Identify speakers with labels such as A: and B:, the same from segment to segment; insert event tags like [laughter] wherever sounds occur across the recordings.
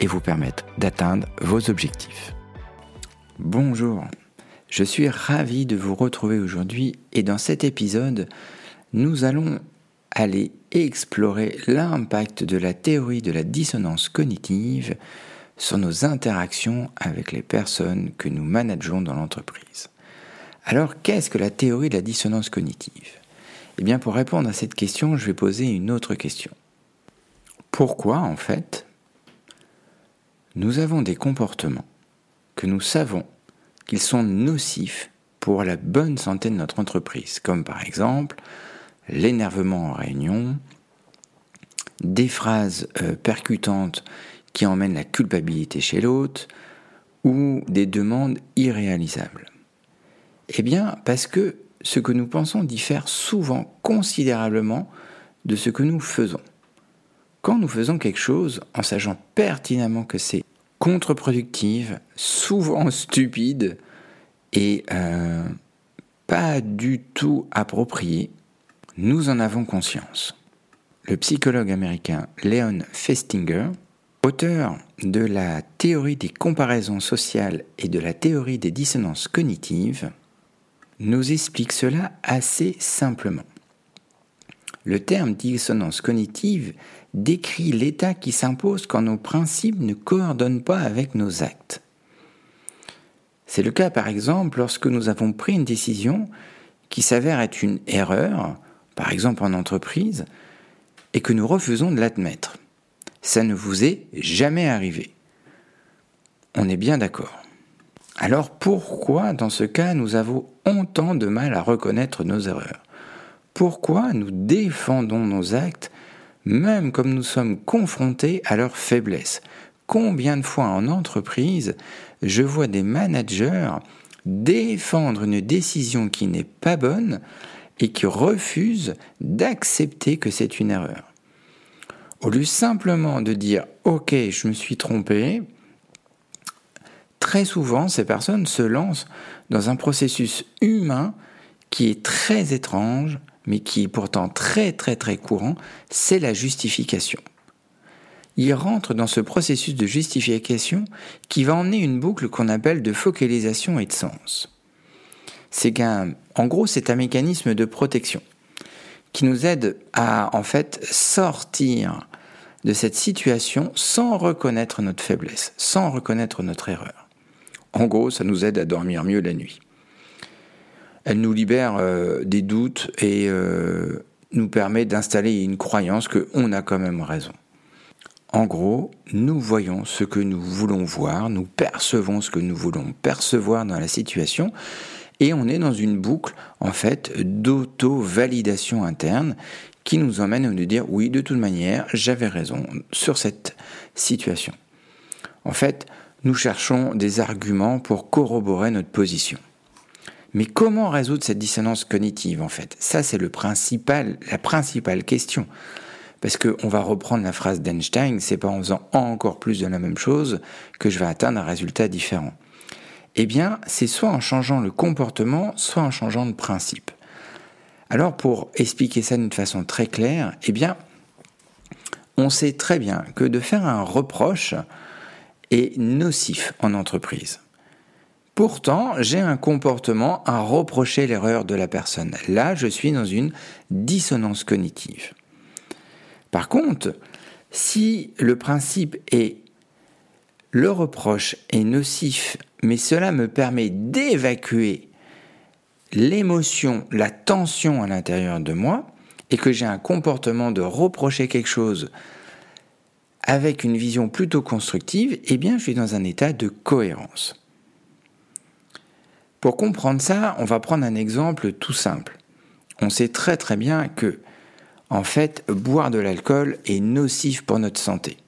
A: et vous permettre d'atteindre vos objectifs. Bonjour, je suis ravi de vous retrouver aujourd'hui et dans cet épisode, nous allons aller explorer l'impact de la théorie de la dissonance cognitive sur nos interactions avec les personnes que nous manageons dans l'entreprise. Alors, qu'est-ce que la théorie de la dissonance cognitive? Eh bien, pour répondre à cette question, je vais poser une autre question. Pourquoi, en fait, nous avons des comportements que nous savons qu'ils sont nocifs pour la bonne santé de notre entreprise, comme par exemple l'énervement en réunion, des phrases euh, percutantes qui emmène la culpabilité chez l'autre ou des demandes irréalisables Eh bien, parce que ce que nous pensons diffère souvent considérablement de ce que nous faisons. Quand nous faisons quelque chose en sachant pertinemment que c'est contre-productif, souvent [laughs] stupide et euh, pas du tout approprié, nous en avons conscience. Le psychologue américain Leon Festinger Auteur de la théorie des comparaisons sociales et de la théorie des dissonances cognitives, nous explique cela assez simplement. Le terme dissonance cognitive décrit l'état qui s'impose quand nos principes ne coordonnent pas avec nos actes. C'est le cas par exemple lorsque nous avons pris une décision qui s'avère être une erreur, par exemple en entreprise, et que nous refusons de l'admettre. Ça ne vous est jamais arrivé. On est bien d'accord. Alors pourquoi dans ce cas nous avons autant de mal à reconnaître nos erreurs? Pourquoi nous défendons nos actes même comme nous sommes confrontés à leurs faiblesses. Combien de fois en entreprise je vois des managers défendre une décision qui n'est pas bonne et qui refusent d'accepter que c'est une erreur. Au lieu simplement de dire OK, je me suis trompé, très souvent ces personnes se lancent dans un processus humain qui est très étrange, mais qui est pourtant très très très courant, c'est la justification. Ils rentrent dans ce processus de justification qui va emmener une boucle qu'on appelle de focalisation et de sens. C'est qu'en gros, c'est un mécanisme de protection qui nous aide à en fait sortir de cette situation sans reconnaître notre faiblesse, sans reconnaître notre erreur. En gros, ça nous aide à dormir mieux la nuit. Elle nous libère euh, des doutes et euh, nous permet d'installer une croyance qu'on a quand même raison. En gros, nous voyons ce que nous voulons voir, nous percevons ce que nous voulons percevoir dans la situation, et on est dans une boucle en fait d'auto-validation interne qui nous emmène à nous dire oui, de toute manière, j'avais raison sur cette situation. En fait, nous cherchons des arguments pour corroborer notre position. Mais comment résoudre cette dissonance cognitive en fait? Ça c'est principal, la principale question. Parce qu'on va reprendre la phrase d'Einstein, c'est pas en faisant encore plus de la même chose que je vais atteindre un résultat différent. Eh bien, c'est soit en changeant le comportement, soit en changeant de principe. Alors pour expliquer ça d'une façon très claire, eh bien, on sait très bien que de faire un reproche est nocif en entreprise. Pourtant, j'ai un comportement à reprocher l'erreur de la personne. Là, je suis dans une dissonance cognitive. Par contre, si le principe est le reproche est nocif, mais cela me permet d'évacuer l'émotion, la tension à l'intérieur de moi, et que j'ai un comportement de reprocher quelque chose avec une vision plutôt constructive, eh bien je suis dans un état de cohérence. Pour comprendre ça, on va prendre un exemple tout simple. On sait très très bien que, en fait, boire de l'alcool est nocif pour notre santé.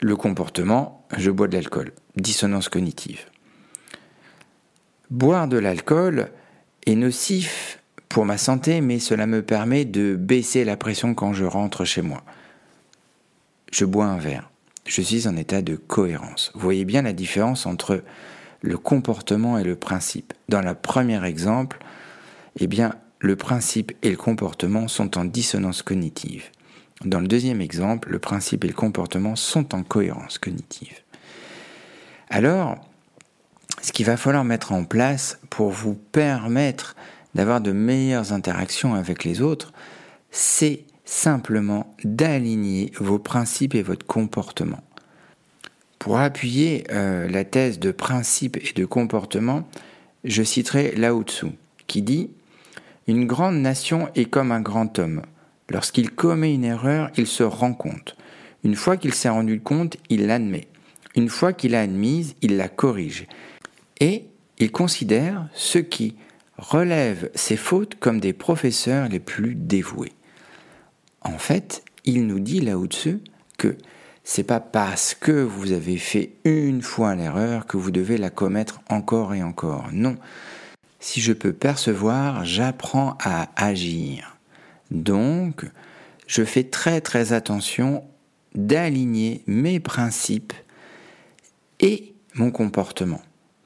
A: Le comportement, je bois de l'alcool. dissonance cognitive. Boire de l'alcool est nocif pour ma santé, mais cela me permet de baisser la pression quand je rentre chez moi. Je bois un verre. Je suis en état de cohérence. Vous voyez bien la différence entre le comportement et le principe. Dans le premier exemple, eh bien, le principe et le comportement sont en dissonance cognitive. Dans le deuxième exemple, le principe et le comportement sont en cohérence cognitive. Alors, ce qu'il va falloir mettre en place pour vous permettre d'avoir de meilleures interactions avec les autres, c'est simplement d'aligner vos principes et votre comportement. Pour appuyer euh, la thèse de principe et de comportement, je citerai Lao Tzu, qui dit Une grande nation est comme un grand homme. Lorsqu'il commet une erreur, il se rend compte. Une fois qu'il s'est rendu compte, il l'admet. Une fois qu'il l'a admise, il la corrige. Et il considère ceux qui relèvent ses fautes comme des professeurs les plus dévoués. En fait, il nous dit là au-dessus que c'est pas parce que vous avez fait une fois l'erreur que vous devez la commettre encore et encore. Non. Si je peux percevoir, j'apprends à agir. Donc, je fais très très attention d'aligner mes principes et mon comportement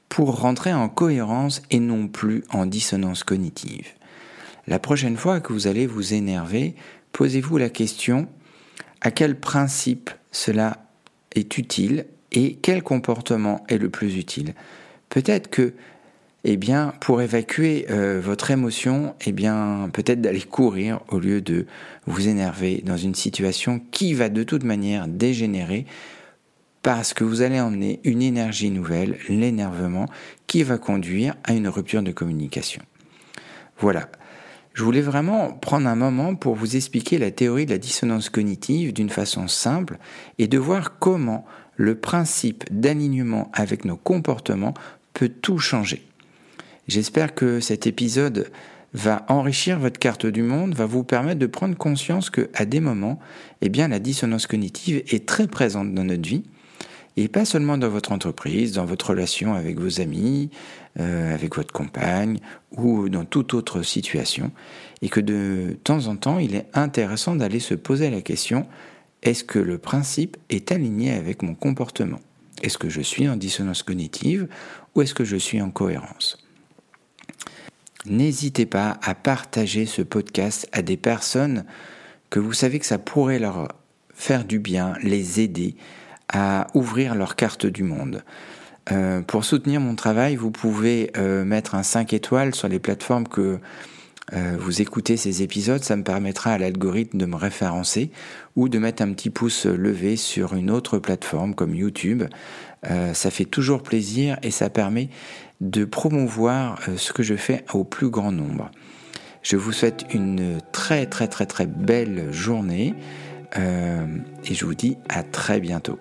A: pour rentrer en cohérence et non plus en dissonance cognitive. La prochaine fois que vous allez vous énerver, posez-vous la question à quel principe cela est utile et quel comportement est le plus utile? Peut-être que eh pour évacuer euh, votre émotion, eh peut-être d'aller courir au lieu de vous énerver dans une situation qui va de toute manière dégénérer parce que vous allez emmener une énergie nouvelle, l'énervement, qui va conduire à une rupture de communication. Voilà. Je voulais vraiment prendre un moment pour vous expliquer la théorie de la dissonance cognitive d'une façon simple et de voir comment le principe d'alignement avec nos comportements peut tout changer. J'espère que cet épisode va enrichir votre carte du monde, va vous permettre de prendre conscience que à des moments, eh bien la dissonance cognitive est très présente dans notre vie et pas seulement dans votre entreprise, dans votre relation avec vos amis, euh, avec votre compagne ou dans toute autre situation. Et que de temps en temps, il est intéressant d'aller se poser la question est-ce que le principe est aligné avec mon comportement? Est-ce que je suis en dissonance cognitive ou est-ce que je suis en cohérence? N'hésitez pas à partager ce podcast à des personnes que vous savez que ça pourrait leur faire du bien, les aider à ouvrir leur carte du monde. Euh, pour soutenir mon travail, vous pouvez euh, mettre un 5 étoiles sur les plateformes que euh, vous écoutez ces épisodes. Ça me permettra à l'algorithme de me référencer ou de mettre un petit pouce levé sur une autre plateforme comme YouTube. ça fait toujours plaisir et ça permet de promouvoir ce que je fais au plus grand nombre. Je vous souhaite une très très très très belle journée et je vous dis à très bientôt.